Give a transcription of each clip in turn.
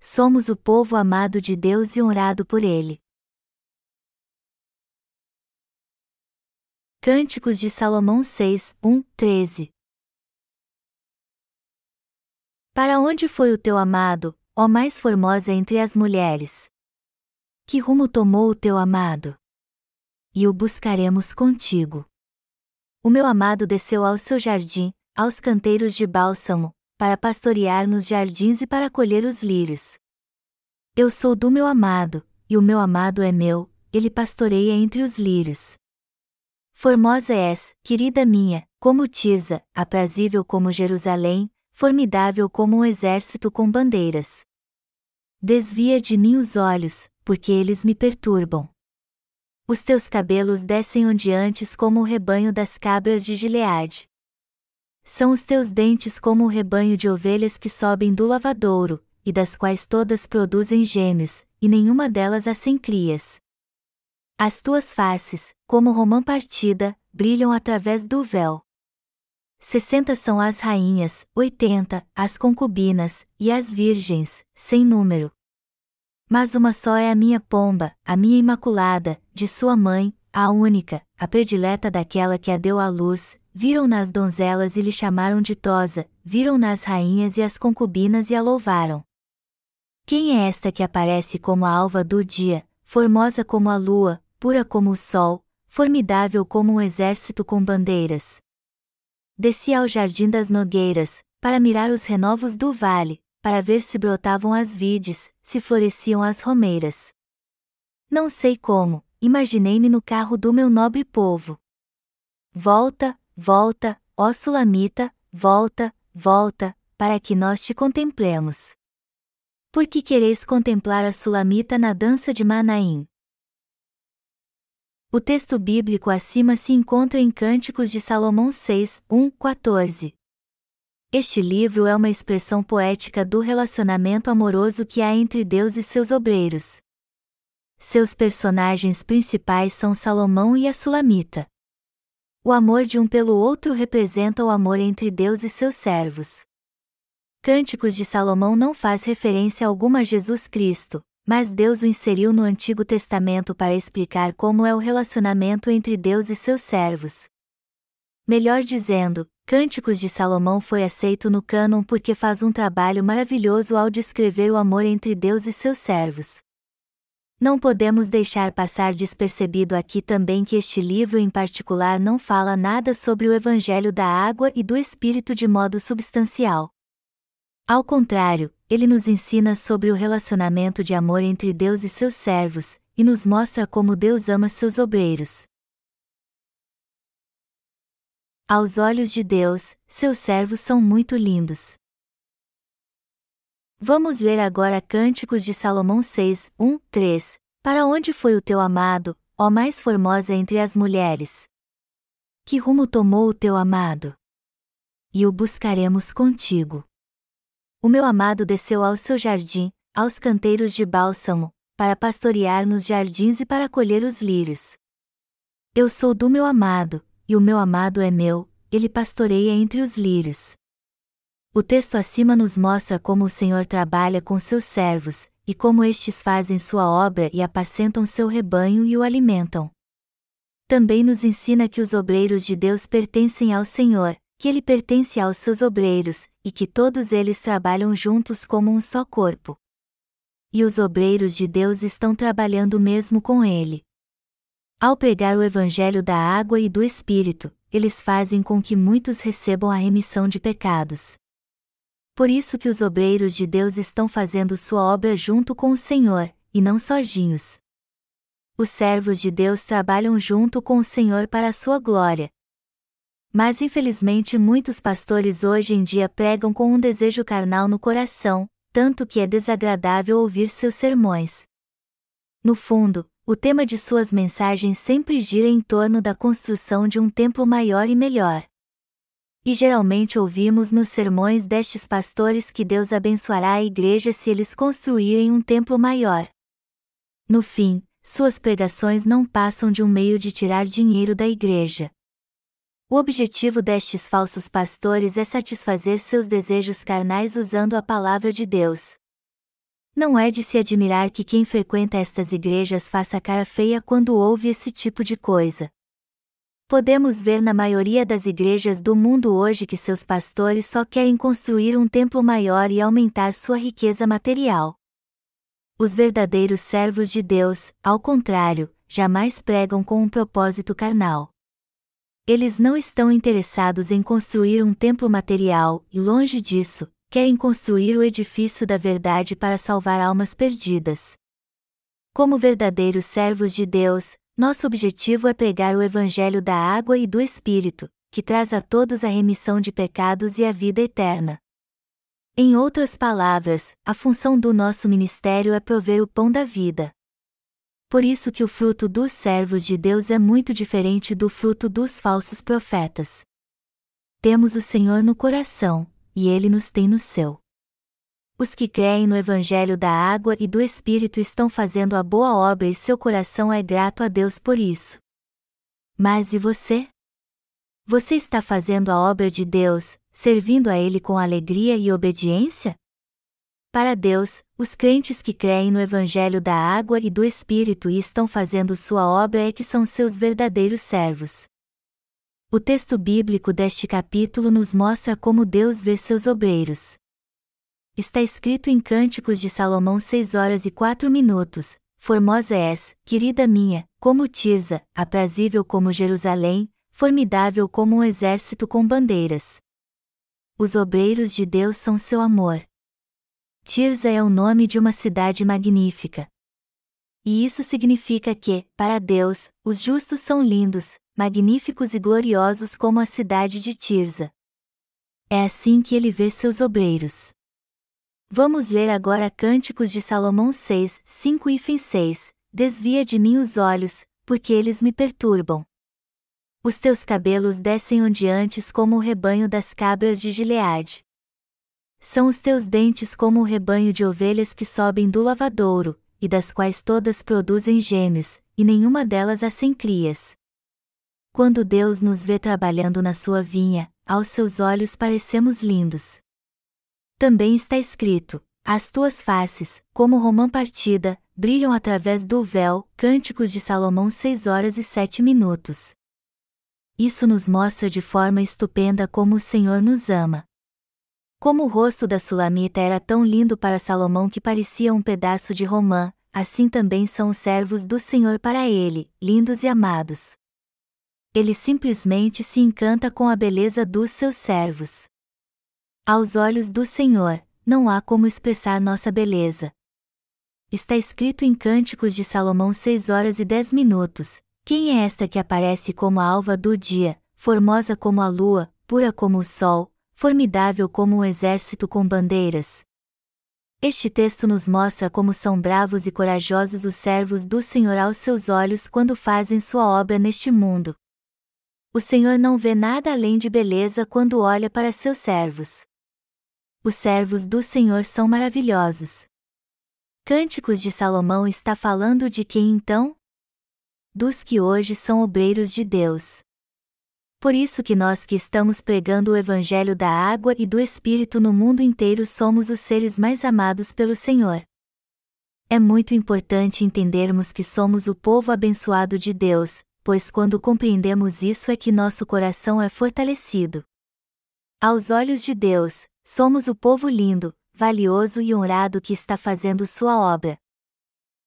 somos o povo amado de Deus e honrado por Ele. Cânticos de Salomão 6, 1, 13 Para onde foi o teu amado, ó mais formosa entre as mulheres? Que rumo tomou o teu amado? E o buscaremos contigo. O meu amado desceu ao seu jardim, aos canteiros de bálsamo, para pastorear nos jardins e para colher os lírios. Eu sou do meu amado, e o meu amado é meu, ele pastoreia entre os lírios. Formosa és, querida minha, como Tirza, aprazível como Jerusalém, formidável como um exército com bandeiras. Desvia de mim os olhos, porque eles me perturbam. Os teus cabelos descem ondeantes como o rebanho das cabras de Gileade. São os teus dentes como o rebanho de ovelhas que sobem do lavadouro, e das quais todas produzem gêmeos, e nenhuma delas há sem crias. As tuas faces, como romã partida, brilham através do véu. Sessenta são as rainhas, oitenta, as concubinas, e as virgens, sem número. Mas uma só é a minha pomba, a minha imaculada, de sua mãe, a única, a predileta daquela que a deu à luz, viram-na as donzelas e lhe chamaram de Tosa, viram-na as rainhas e as concubinas e a louvaram. Quem é esta que aparece como a alva do dia, formosa como a lua, pura como o sol, formidável como um exército com bandeiras? Desci ao jardim das nogueiras, para mirar os renovos do vale, para ver se brotavam as vides, se floresciam as romeiras. Não sei como, imaginei-me no carro do meu nobre povo. Volta, volta, ó Sulamita, volta, volta, para que nós te contemplemos. Por que quereis contemplar a Sulamita na dança de Manaim? O texto bíblico acima se encontra em Cânticos de Salomão 6, 1, 14. Este livro é uma expressão poética do relacionamento amoroso que há entre Deus e seus obreiros. Seus personagens principais são Salomão e a Sulamita. O amor de um pelo outro representa o amor entre Deus e seus servos. Cânticos de Salomão não faz referência alguma a Jesus Cristo, mas Deus o inseriu no Antigo Testamento para explicar como é o relacionamento entre Deus e seus servos. Melhor dizendo, Cânticos de Salomão foi aceito no cânon porque faz um trabalho maravilhoso ao descrever o amor entre Deus e seus servos. Não podemos deixar passar despercebido aqui também que este livro em particular não fala nada sobre o Evangelho da água e do Espírito de modo substancial. Ao contrário, ele nos ensina sobre o relacionamento de amor entre Deus e seus servos, e nos mostra como Deus ama seus obreiros. Aos olhos de Deus, seus servos são muito lindos. Vamos ler agora Cânticos de Salomão 6, 1, 3. Para onde foi o teu amado, ó mais formosa entre as mulheres? Que rumo tomou o teu amado? E o buscaremos contigo. O meu amado desceu ao seu jardim, aos canteiros de bálsamo, para pastorear nos jardins e para colher os lírios. Eu sou do meu amado, e o meu amado é meu, ele pastoreia entre os lírios. O texto acima nos mostra como o Senhor trabalha com seus servos, e como estes fazem sua obra e apacentam seu rebanho e o alimentam. Também nos ensina que os obreiros de Deus pertencem ao Senhor, que ele pertence aos seus obreiros, e que todos eles trabalham juntos como um só corpo. E os obreiros de Deus estão trabalhando mesmo com ele. Ao pregar o Evangelho da água e do Espírito, eles fazem com que muitos recebam a remissão de pecados. Por isso que os obreiros de Deus estão fazendo sua obra junto com o Senhor, e não sozinhos. Os servos de Deus trabalham junto com o Senhor para a sua glória. Mas infelizmente muitos pastores hoje em dia pregam com um desejo carnal no coração, tanto que é desagradável ouvir seus sermões. No fundo, o tema de suas mensagens sempre gira em torno da construção de um templo maior e melhor. E geralmente ouvimos nos sermões destes pastores que Deus abençoará a igreja se eles construírem um templo maior. No fim, suas pregações não passam de um meio de tirar dinheiro da igreja. O objetivo destes falsos pastores é satisfazer seus desejos carnais usando a palavra de Deus. Não é de se admirar que quem frequenta estas igrejas faça cara feia quando ouve esse tipo de coisa. Podemos ver na maioria das igrejas do mundo hoje que seus pastores só querem construir um templo maior e aumentar sua riqueza material. Os verdadeiros servos de Deus, ao contrário, jamais pregam com um propósito carnal. Eles não estão interessados em construir um templo material, e longe disso, querem construir o edifício da verdade para salvar almas perdidas. Como verdadeiros servos de Deus, nosso objetivo é pregar o Evangelho da água e do Espírito, que traz a todos a remissão de pecados e a vida eterna. Em outras palavras, a função do nosso ministério é prover o pão da vida. Por isso que o fruto dos servos de Deus é muito diferente do fruto dos falsos profetas. Temos o Senhor no coração, e Ele nos tem no seu. Os que creem no Evangelho da água e do Espírito estão fazendo a boa obra e seu coração é grato a Deus por isso. Mas e você? Você está fazendo a obra de Deus, servindo a Ele com alegria e obediência? Para Deus, os crentes que creem no Evangelho da água e do Espírito e estão fazendo sua obra é que são seus verdadeiros servos. O texto bíblico deste capítulo nos mostra como Deus vê seus obreiros. Está escrito em Cânticos de Salomão 6 horas e 4 minutos: Formosa és, querida minha, como Tirza, aprazível como Jerusalém, formidável como um exército com bandeiras. Os obreiros de Deus são seu amor. Tirza é o nome de uma cidade magnífica. E isso significa que, para Deus, os justos são lindos, magníficos e gloriosos como a cidade de Tirza. É assim que ele vê seus obreiros. Vamos ler agora Cânticos de Salomão 6, 5 e 6. Desvia de mim os olhos, porque eles me perturbam. Os teus cabelos descem ondeantes como o rebanho das cabras de Gileade. São os teus dentes como o rebanho de ovelhas que sobem do lavadouro, e das quais todas produzem gêmeos, e nenhuma delas há sem crias. Quando Deus nos vê trabalhando na sua vinha, aos seus olhos parecemos lindos. Também está escrito: As tuas faces, como romã partida, brilham através do véu, Cânticos de Salomão 6 horas e 7 minutos. Isso nos mostra de forma estupenda como o Senhor nos ama. Como o rosto da Sulamita era tão lindo para Salomão que parecia um pedaço de romã, assim também são os servos do Senhor para ele, lindos e amados. Ele simplesmente se encanta com a beleza dos seus servos. Aos olhos do Senhor, não há como expressar nossa beleza. Está escrito em Cânticos de Salomão 6 horas e 10 minutos: Quem é esta que aparece como a alva do dia, formosa como a lua, pura como o sol, formidável como um exército com bandeiras. Este texto nos mostra como são bravos e corajosos os servos do Senhor aos seus olhos quando fazem sua obra neste mundo. O Senhor não vê nada além de beleza quando olha para seus servos. Os servos do Senhor são maravilhosos. Cânticos de Salomão está falando de quem então? Dos que hoje são obreiros de Deus. Por isso que nós que estamos pregando o evangelho da água e do espírito no mundo inteiro somos os seres mais amados pelo Senhor. É muito importante entendermos que somos o povo abençoado de Deus, pois quando compreendemos isso é que nosso coração é fortalecido. Aos olhos de Deus, somos o povo lindo, valioso e honrado que está fazendo sua obra.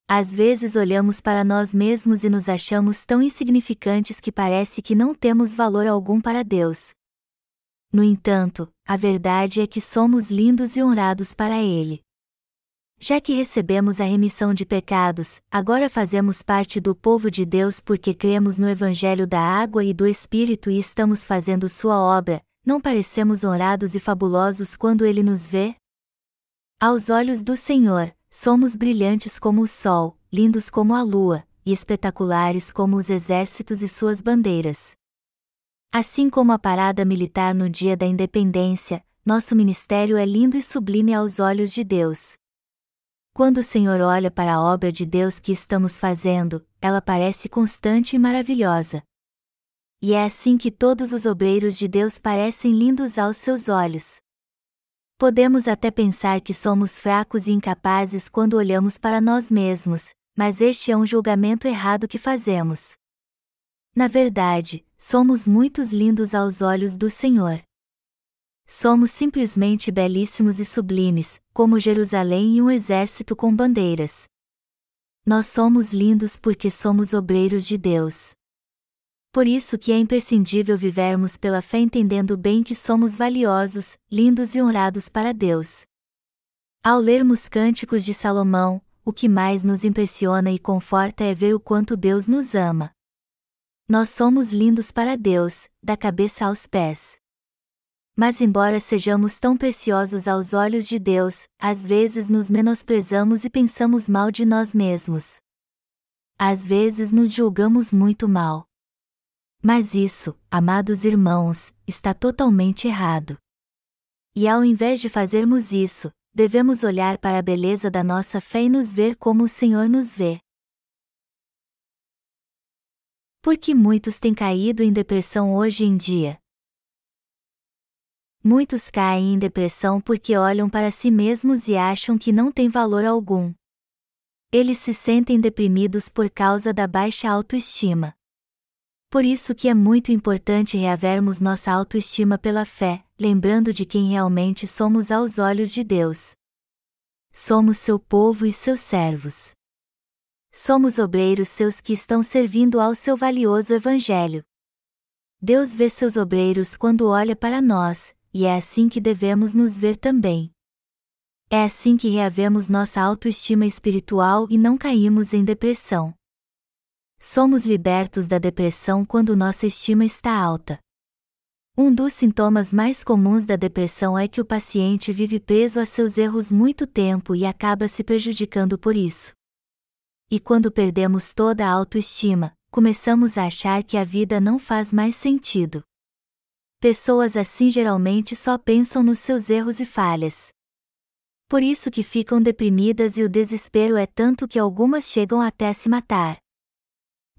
Às vezes olhamos para nós mesmos e nos achamos tão insignificantes que parece que não temos valor algum para Deus. No entanto, a verdade é que somos lindos e honrados para Ele. Já que recebemos a remissão de pecados, agora fazemos parte do povo de Deus porque cremos no Evangelho da água e do Espírito e estamos fazendo Sua obra, não parecemos honrados e fabulosos quando Ele nos vê? Aos olhos do Senhor, Somos brilhantes como o sol, lindos como a lua, e espetaculares como os exércitos e suas bandeiras. Assim como a parada militar no dia da independência, nosso ministério é lindo e sublime aos olhos de Deus. Quando o Senhor olha para a obra de Deus que estamos fazendo, ela parece constante e maravilhosa. E é assim que todos os obreiros de Deus parecem lindos aos seus olhos. Podemos até pensar que somos fracos e incapazes quando olhamos para nós mesmos, mas este é um julgamento errado que fazemos. Na verdade, somos muitos lindos aos olhos do Senhor. Somos simplesmente belíssimos e sublimes, como Jerusalém e um exército com bandeiras. Nós somos lindos porque somos obreiros de Deus. Por isso que é imprescindível vivermos pela fé entendendo bem que somos valiosos, lindos e honrados para Deus. Ao lermos cânticos de Salomão, o que mais nos impressiona e conforta é ver o quanto Deus nos ama. Nós somos lindos para Deus, da cabeça aos pés. Mas, embora sejamos tão preciosos aos olhos de Deus, às vezes nos menosprezamos e pensamos mal de nós mesmos. Às vezes nos julgamos muito mal. Mas isso, amados irmãos, está totalmente errado. E ao invés de fazermos isso, devemos olhar para a beleza da nossa fé e nos ver como o Senhor nos vê. Por que muitos têm caído em depressão hoje em dia? Muitos caem em depressão porque olham para si mesmos e acham que não têm valor algum. Eles se sentem deprimidos por causa da baixa autoestima. Por isso que é muito importante reavermos nossa autoestima pela fé, lembrando de quem realmente somos aos olhos de Deus. Somos seu povo e seus servos. Somos obreiros seus que estão servindo ao seu valioso Evangelho. Deus vê seus obreiros quando olha para nós, e é assim que devemos nos ver também. É assim que reavemos nossa autoestima espiritual e não caímos em depressão. Somos libertos da depressão quando nossa estima está alta. Um dos sintomas mais comuns da depressão é que o paciente vive preso a seus erros muito tempo e acaba se prejudicando por isso. E quando perdemos toda a autoestima, começamos a achar que a vida não faz mais sentido. Pessoas assim geralmente só pensam nos seus erros e falhas. Por isso que ficam deprimidas e o desespero é tanto que algumas chegam até se matar.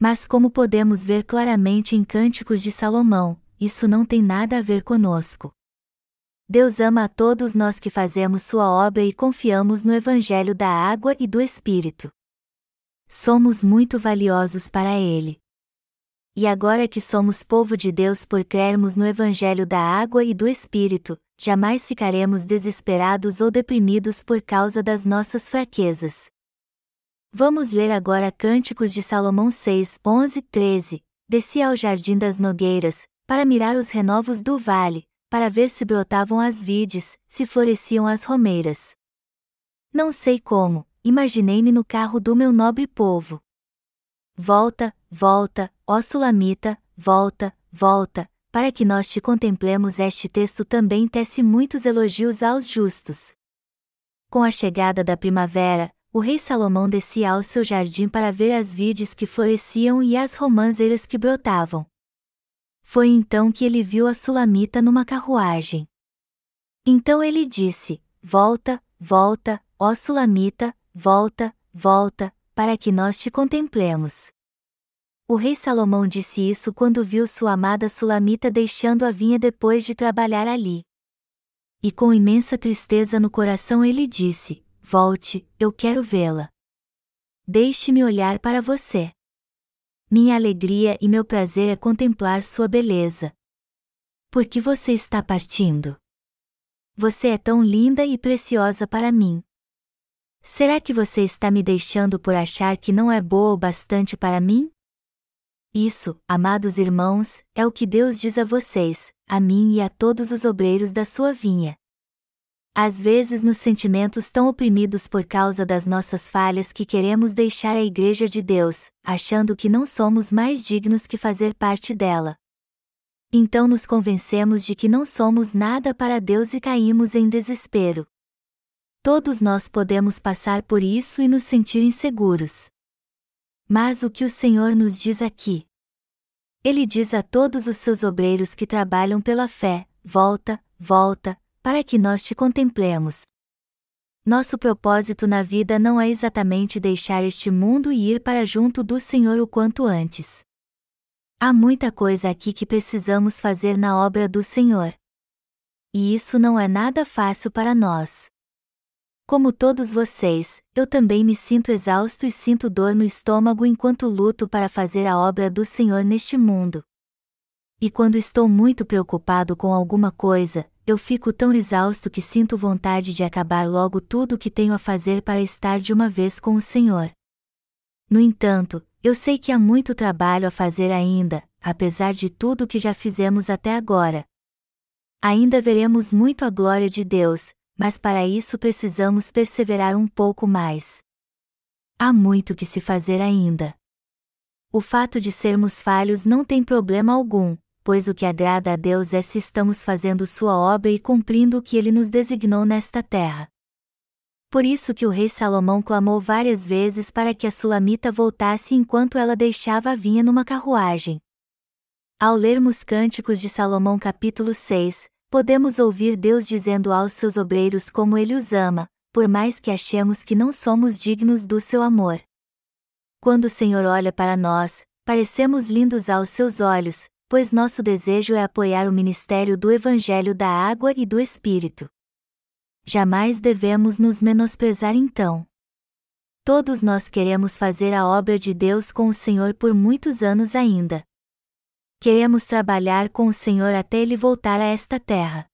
Mas como podemos ver claramente em Cânticos de Salomão, isso não tem nada a ver conosco. Deus ama a todos nós que fazemos sua obra e confiamos no Evangelho da água e do Espírito. Somos muito valiosos para Ele. E agora que somos povo de Deus por crermos no Evangelho da água e do Espírito, jamais ficaremos desesperados ou deprimidos por causa das nossas fraquezas. Vamos ler agora Cânticos de Salomão 6, 11, 13. Desci ao jardim das nogueiras, para mirar os renovos do vale, para ver se brotavam as vides, se floresciam as romeiras. Não sei como, imaginei-me no carro do meu nobre povo. Volta, volta, ó Sulamita, volta, volta, para que nós te contemplemos. Este texto também tece muitos elogios aos justos. Com a chegada da primavera, o rei Salomão descia ao seu jardim para ver as vides que floresciam e as romãzeiras que brotavam. Foi então que ele viu a Sulamita numa carruagem. Então ele disse: Volta, volta, ó Sulamita, volta, volta, para que nós te contemplemos. O rei Salomão disse isso quando viu sua amada Sulamita deixando a vinha depois de trabalhar ali. E com imensa tristeza no coração ele disse: Volte, eu quero vê-la. Deixe-me olhar para você. Minha alegria e meu prazer é contemplar sua beleza. Por que você está partindo? Você é tão linda e preciosa para mim. Será que você está me deixando por achar que não é boa o bastante para mim? Isso, amados irmãos, é o que Deus diz a vocês, a mim e a todos os obreiros da sua vinha. Às vezes nos sentimentos tão oprimidos por causa das nossas falhas que queremos deixar a Igreja de Deus, achando que não somos mais dignos que fazer parte dela. Então nos convencemos de que não somos nada para Deus e caímos em desespero. Todos nós podemos passar por isso e nos sentir inseguros. Mas o que o Senhor nos diz aqui? Ele diz a todos os seus obreiros que trabalham pela fé: volta, volta, para que nós te contemplemos. Nosso propósito na vida não é exatamente deixar este mundo e ir para junto do Senhor o quanto antes. Há muita coisa aqui que precisamos fazer na obra do Senhor. e isso não é nada fácil para nós. Como todos vocês, eu também me sinto exausto e sinto dor no estômago enquanto luto para fazer a obra do Senhor neste mundo. E quando estou muito preocupado com alguma coisa, eu fico tão exausto que sinto vontade de acabar logo tudo o que tenho a fazer para estar de uma vez com o Senhor. No entanto, eu sei que há muito trabalho a fazer ainda, apesar de tudo o que já fizemos até agora. Ainda veremos muito a glória de Deus, mas para isso precisamos perseverar um pouco mais. Há muito que se fazer ainda. O fato de sermos falhos não tem problema algum, pois o que agrada a Deus é se estamos fazendo sua obra e cumprindo o que ele nos designou nesta terra. Por isso que o rei Salomão clamou várias vezes para que a sulamita voltasse enquanto ela deixava a vinha numa carruagem. Ao lermos Cânticos de Salomão capítulo 6, podemos ouvir Deus dizendo aos seus obreiros como ele os ama, por mais que achemos que não somos dignos do seu amor. Quando o Senhor olha para nós, parecemos lindos aos seus olhos, pois nosso desejo é apoiar o ministério do Evangelho da Água e do Espírito. Jamais devemos nos menosprezar então. Todos nós queremos fazer a obra de Deus com o Senhor por muitos anos ainda. Queremos trabalhar com o Senhor até ele voltar a esta terra.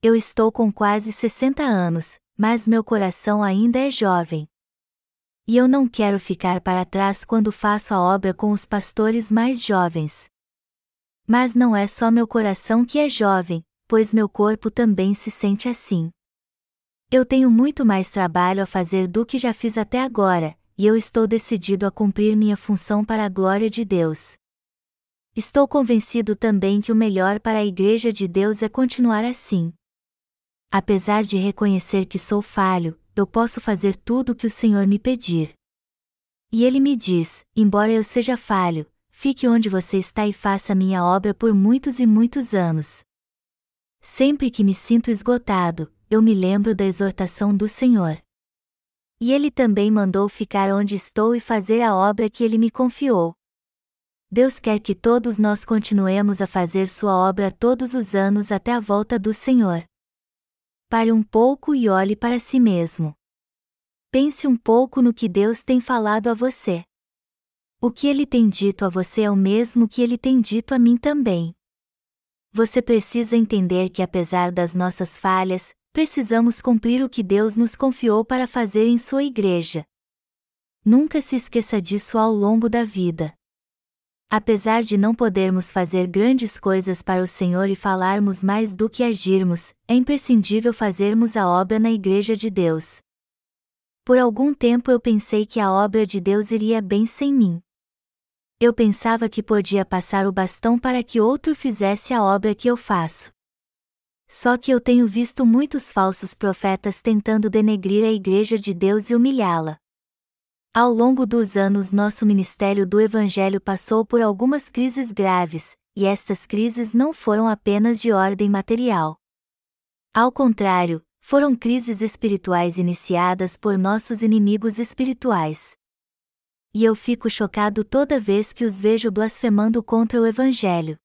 Eu estou com quase 60 anos, mas meu coração ainda é jovem. E eu não quero ficar para trás quando faço a obra com os pastores mais jovens. Mas não é só meu coração que é jovem, pois meu corpo também se sente assim. Eu tenho muito mais trabalho a fazer do que já fiz até agora, e eu estou decidido a cumprir minha função para a glória de Deus. Estou convencido também que o melhor para a Igreja de Deus é continuar assim. Apesar de reconhecer que sou falho, eu posso fazer tudo o que o Senhor me pedir. E ele me diz: embora eu seja falho, fique onde você está e faça minha obra por muitos e muitos anos. Sempre que me sinto esgotado, eu me lembro da exortação do Senhor. E ele também mandou ficar onde estou e fazer a obra que ele me confiou. Deus quer que todos nós continuemos a fazer sua obra todos os anos até a volta do Senhor. Pare um pouco e olhe para si mesmo. Pense um pouco no que Deus tem falado a você. O que ele tem dito a você é o mesmo que ele tem dito a mim também. Você precisa entender que, apesar das nossas falhas, precisamos cumprir o que Deus nos confiou para fazer em sua igreja. Nunca se esqueça disso ao longo da vida. Apesar de não podermos fazer grandes coisas para o Senhor e falarmos mais do que agirmos, é imprescindível fazermos a obra na Igreja de Deus. Por algum tempo eu pensei que a obra de Deus iria bem sem mim. Eu pensava que podia passar o bastão para que outro fizesse a obra que eu faço. Só que eu tenho visto muitos falsos profetas tentando denegrir a Igreja de Deus e humilhá-la. Ao longo dos anos, nosso ministério do Evangelho passou por algumas crises graves, e estas crises não foram apenas de ordem material. Ao contrário, foram crises espirituais iniciadas por nossos inimigos espirituais e eu fico chocado toda vez que os vejo blasfemando contra o Evangelho.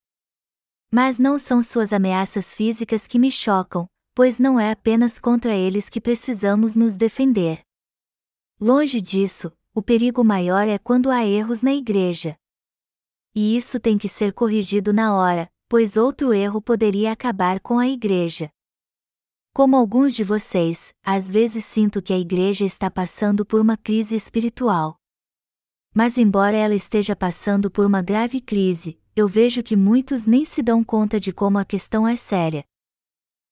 Mas não são suas ameaças físicas que me chocam, pois não é apenas contra eles que precisamos nos defender. Longe disso, o perigo maior é quando há erros na igreja. E isso tem que ser corrigido na hora, pois outro erro poderia acabar com a igreja. Como alguns de vocês, às vezes sinto que a igreja está passando por uma crise espiritual. Mas, embora ela esteja passando por uma grave crise, eu vejo que muitos nem se dão conta de como a questão é séria.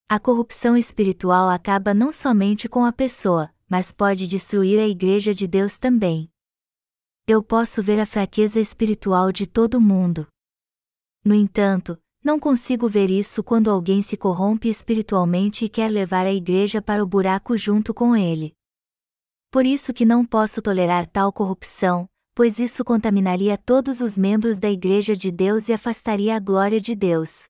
A corrupção espiritual acaba não somente com a pessoa, mas pode destruir a Igreja de Deus também. Eu posso ver a fraqueza espiritual de todo mundo. No entanto, não consigo ver isso quando alguém se corrompe espiritualmente e quer levar a igreja para o buraco junto com ele. Por isso que não posso tolerar tal corrupção, pois isso contaminaria todos os membros da Igreja de Deus e afastaria a glória de Deus.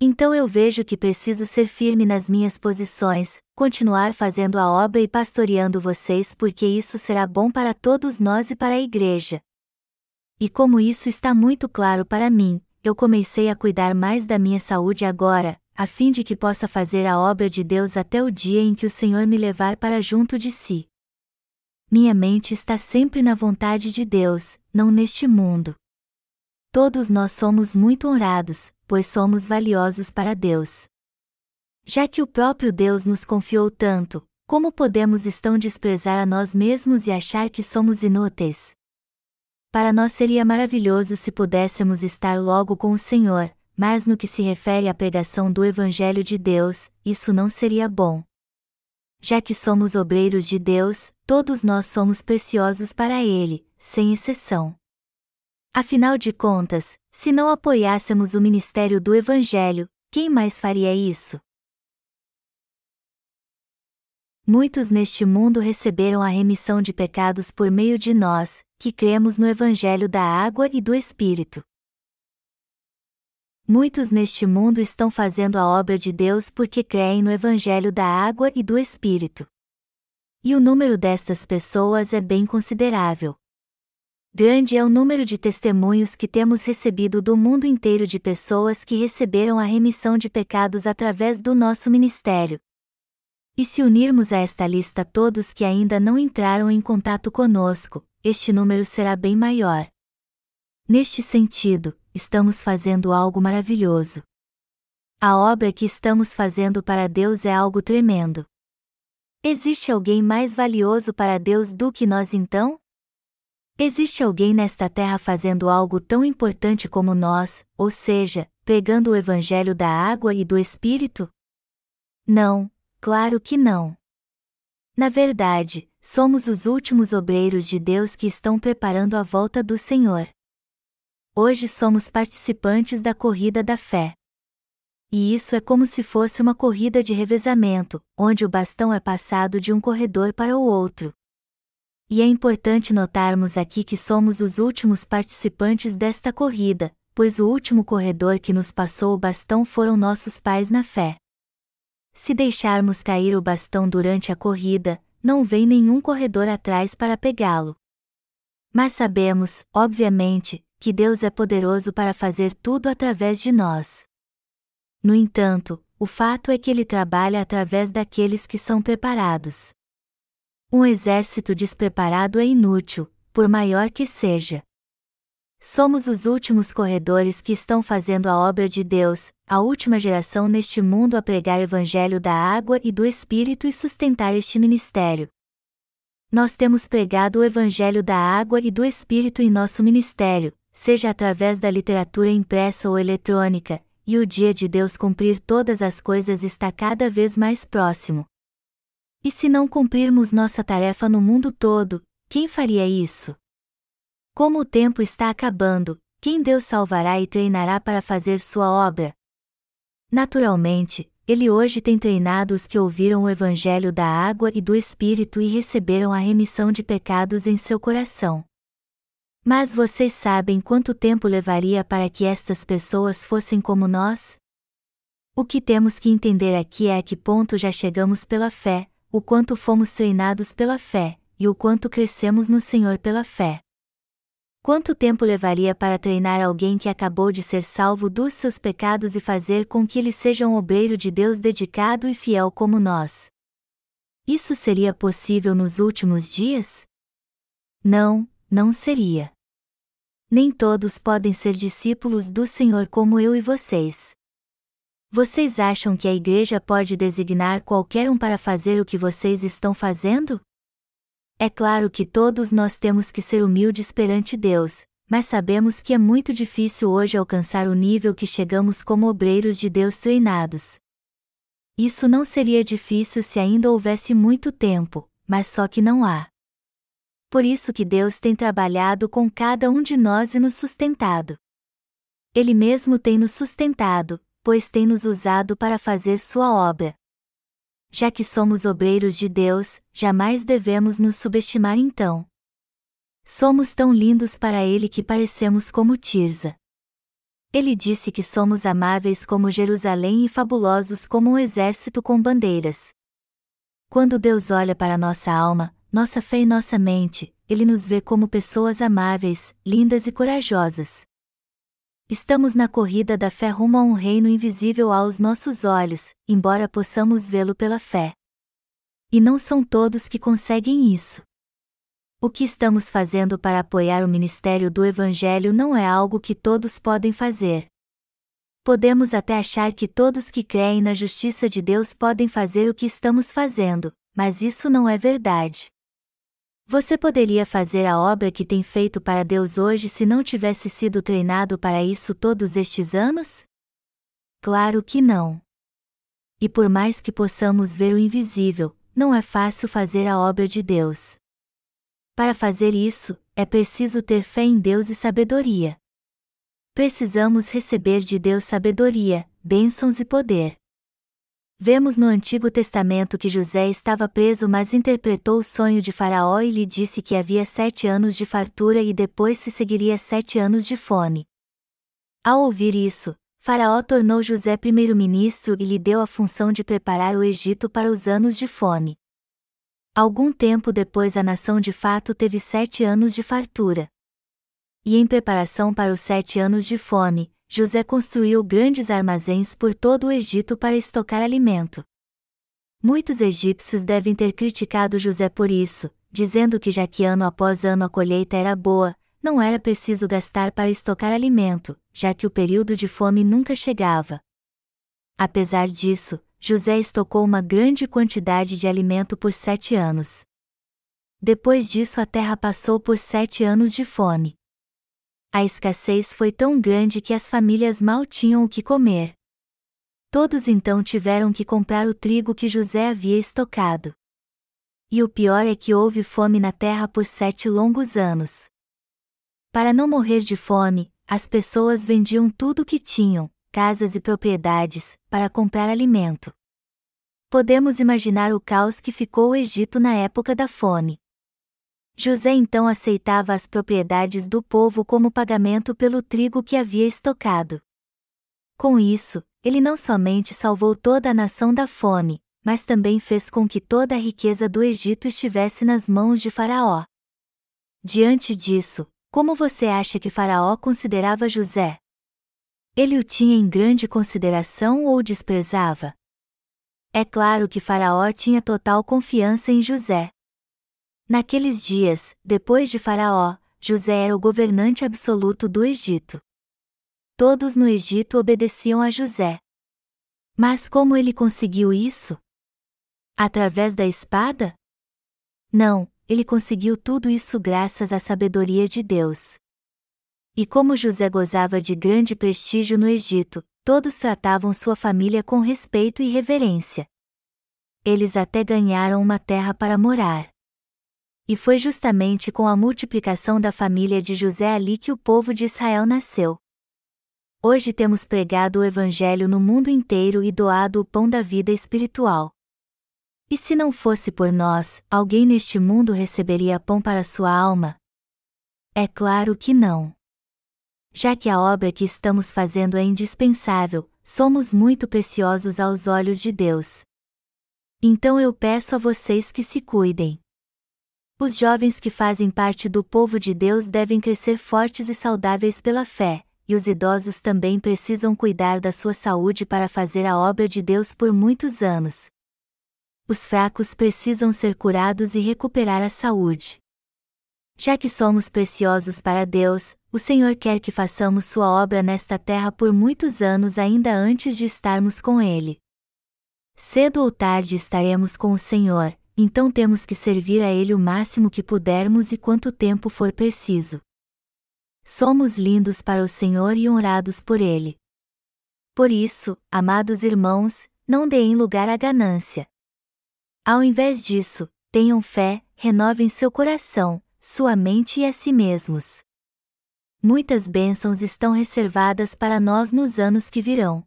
Então eu vejo que preciso ser firme nas minhas posições, continuar fazendo a obra e pastoreando vocês porque isso será bom para todos nós e para a Igreja. E como isso está muito claro para mim, eu comecei a cuidar mais da minha saúde agora, a fim de que possa fazer a obra de Deus até o dia em que o Senhor me levar para junto de si. Minha mente está sempre na vontade de Deus, não neste mundo. Todos nós somos muito honrados, pois somos valiosos para Deus. Já que o próprio Deus nos confiou tanto, como podemos estão desprezar a nós mesmos e achar que somos inúteis? Para nós seria maravilhoso se pudéssemos estar logo com o Senhor, mas no que se refere à pregação do Evangelho de Deus, isso não seria bom. Já que somos obreiros de Deus, todos nós somos preciosos para Ele, sem exceção. Afinal de contas, se não apoiássemos o ministério do Evangelho, quem mais faria isso? Muitos neste mundo receberam a remissão de pecados por meio de nós, que cremos no Evangelho da água e do Espírito. Muitos neste mundo estão fazendo a obra de Deus porque creem no Evangelho da água e do Espírito. E o número destas pessoas é bem considerável. Grande é o número de testemunhos que temos recebido do mundo inteiro de pessoas que receberam a remissão de pecados através do nosso ministério. E se unirmos a esta lista todos que ainda não entraram em contato conosco, este número será bem maior. Neste sentido, estamos fazendo algo maravilhoso. A obra que estamos fazendo para Deus é algo tremendo. Existe alguém mais valioso para Deus do que nós então? Existe alguém nesta terra fazendo algo tão importante como nós, ou seja, pregando o Evangelho da água e do Espírito? Não, claro que não. Na verdade, somos os últimos obreiros de Deus que estão preparando a volta do Senhor. Hoje somos participantes da corrida da fé. E isso é como se fosse uma corrida de revezamento, onde o bastão é passado de um corredor para o outro. E é importante notarmos aqui que somos os últimos participantes desta corrida, pois o último corredor que nos passou o bastão foram nossos pais na fé. Se deixarmos cair o bastão durante a corrida, não vem nenhum corredor atrás para pegá-lo. Mas sabemos, obviamente, que Deus é poderoso para fazer tudo através de nós. No entanto, o fato é que ele trabalha através daqueles que são preparados. Um exército despreparado é inútil, por maior que seja. Somos os últimos corredores que estão fazendo a obra de Deus, a última geração neste mundo a pregar o evangelho da água e do Espírito e sustentar este ministério. Nós temos pregado o evangelho da água e do Espírito em nosso ministério, seja através da literatura impressa ou eletrônica, e o dia de Deus cumprir todas as coisas está cada vez mais próximo. E se não cumprirmos nossa tarefa no mundo todo, quem faria isso? Como o tempo está acabando, quem Deus salvará e treinará para fazer sua obra? Naturalmente, ele hoje tem treinado os que ouviram o Evangelho da água e do Espírito e receberam a remissão de pecados em seu coração. Mas vocês sabem quanto tempo levaria para que estas pessoas fossem como nós? O que temos que entender aqui é a que ponto já chegamos pela fé, o quanto fomos treinados pela fé, e o quanto crescemos no Senhor pela fé. Quanto tempo levaria para treinar alguém que acabou de ser salvo dos seus pecados e fazer com que ele seja um obreiro de Deus dedicado e fiel como nós? Isso seria possível nos últimos dias? Não, não seria nem todos podem ser discípulos do Senhor como eu e vocês. Vocês acham que a igreja pode designar qualquer um para fazer o que vocês estão fazendo? É claro que todos nós temos que ser humildes perante Deus, mas sabemos que é muito difícil hoje alcançar o nível que chegamos como obreiros de Deus treinados. Isso não seria difícil se ainda houvesse muito tempo, mas só que não há por isso que Deus tem trabalhado com cada um de nós e nos sustentado. Ele mesmo tem nos sustentado, pois tem nos usado para fazer sua obra. Já que somos obreiros de Deus, jamais devemos nos subestimar então. Somos tão lindos para Ele que parecemos como Tirza. Ele disse que somos amáveis como Jerusalém e fabulosos como um exército com bandeiras. Quando Deus olha para nossa alma, nossa fé e nossa mente, Ele nos vê como pessoas amáveis, lindas e corajosas. Estamos na corrida da fé rumo a um reino invisível aos nossos olhos, embora possamos vê-lo pela fé. E não são todos que conseguem isso. O que estamos fazendo para apoiar o ministério do Evangelho não é algo que todos podem fazer. Podemos até achar que todos que creem na justiça de Deus podem fazer o que estamos fazendo, mas isso não é verdade. Você poderia fazer a obra que tem feito para Deus hoje se não tivesse sido treinado para isso todos estes anos? Claro que não. E por mais que possamos ver o invisível, não é fácil fazer a obra de Deus. Para fazer isso, é preciso ter fé em Deus e sabedoria. Precisamos receber de Deus sabedoria, bênçãos e poder. Vemos no Antigo Testamento que José estava preso, mas interpretou o sonho de Faraó e lhe disse que havia sete anos de fartura e depois se seguiria sete anos de fome. Ao ouvir isso, Faraó tornou José primeiro-ministro e lhe deu a função de preparar o Egito para os anos de fome. Algum tempo depois, a nação de fato teve sete anos de fartura. E em preparação para os sete anos de fome, José construiu grandes armazéns por todo o Egito para estocar alimento. Muitos egípcios devem ter criticado José por isso, dizendo que já que ano após ano a colheita era boa, não era preciso gastar para estocar alimento, já que o período de fome nunca chegava. Apesar disso, José estocou uma grande quantidade de alimento por sete anos. Depois disso, a terra passou por sete anos de fome a escassez foi tão grande que as famílias mal tinham o que comer. Todos então tiveram que comprar o trigo que José havia estocado. E o pior é que houve fome na terra por sete longos anos. Para não morrer de fome, as pessoas vendiam tudo o que tinham, casas e propriedades, para comprar alimento. Podemos imaginar o caos que ficou o Egito na época da fome. José então aceitava as propriedades do povo como pagamento pelo trigo que havia estocado. Com isso, ele não somente salvou toda a nação da fome, mas também fez com que toda a riqueza do Egito estivesse nas mãos de Faraó. Diante disso, como você acha que Faraó considerava José? Ele o tinha em grande consideração ou desprezava? É claro que Faraó tinha total confiança em José. Naqueles dias, depois de Faraó, José era o governante absoluto do Egito. Todos no Egito obedeciam a José. Mas como ele conseguiu isso? Através da espada? Não, ele conseguiu tudo isso graças à sabedoria de Deus. E como José gozava de grande prestígio no Egito, todos tratavam sua família com respeito e reverência. Eles até ganharam uma terra para morar. E foi justamente com a multiplicação da família de José ali que o povo de Israel nasceu. Hoje temos pregado o Evangelho no mundo inteiro e doado o pão da vida espiritual. E se não fosse por nós, alguém neste mundo receberia pão para sua alma? É claro que não. Já que a obra que estamos fazendo é indispensável, somos muito preciosos aos olhos de Deus. Então eu peço a vocês que se cuidem. Os jovens que fazem parte do povo de Deus devem crescer fortes e saudáveis pela fé, e os idosos também precisam cuidar da sua saúde para fazer a obra de Deus por muitos anos. Os fracos precisam ser curados e recuperar a saúde. Já que somos preciosos para Deus, o Senhor quer que façamos sua obra nesta terra por muitos anos ainda antes de estarmos com Ele. Cedo ou tarde estaremos com o Senhor, então temos que servir a Ele o máximo que pudermos e quanto tempo for preciso. Somos lindos para o Senhor e honrados por Ele. Por isso, amados irmãos, não deem lugar à ganância. Ao invés disso, tenham fé, renovem seu coração, sua mente e a si mesmos. Muitas bênçãos estão reservadas para nós nos anos que virão.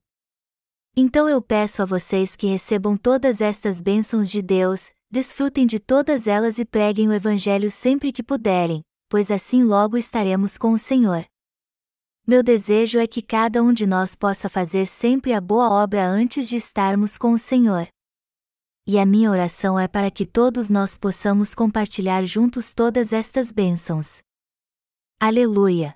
Então eu peço a vocês que recebam todas estas bênçãos de Deus, desfrutem de todas elas e preguem o Evangelho sempre que puderem, pois assim logo estaremos com o Senhor. Meu desejo é que cada um de nós possa fazer sempre a boa obra antes de estarmos com o Senhor. E a minha oração é para que todos nós possamos compartilhar juntos todas estas bênçãos. Aleluia!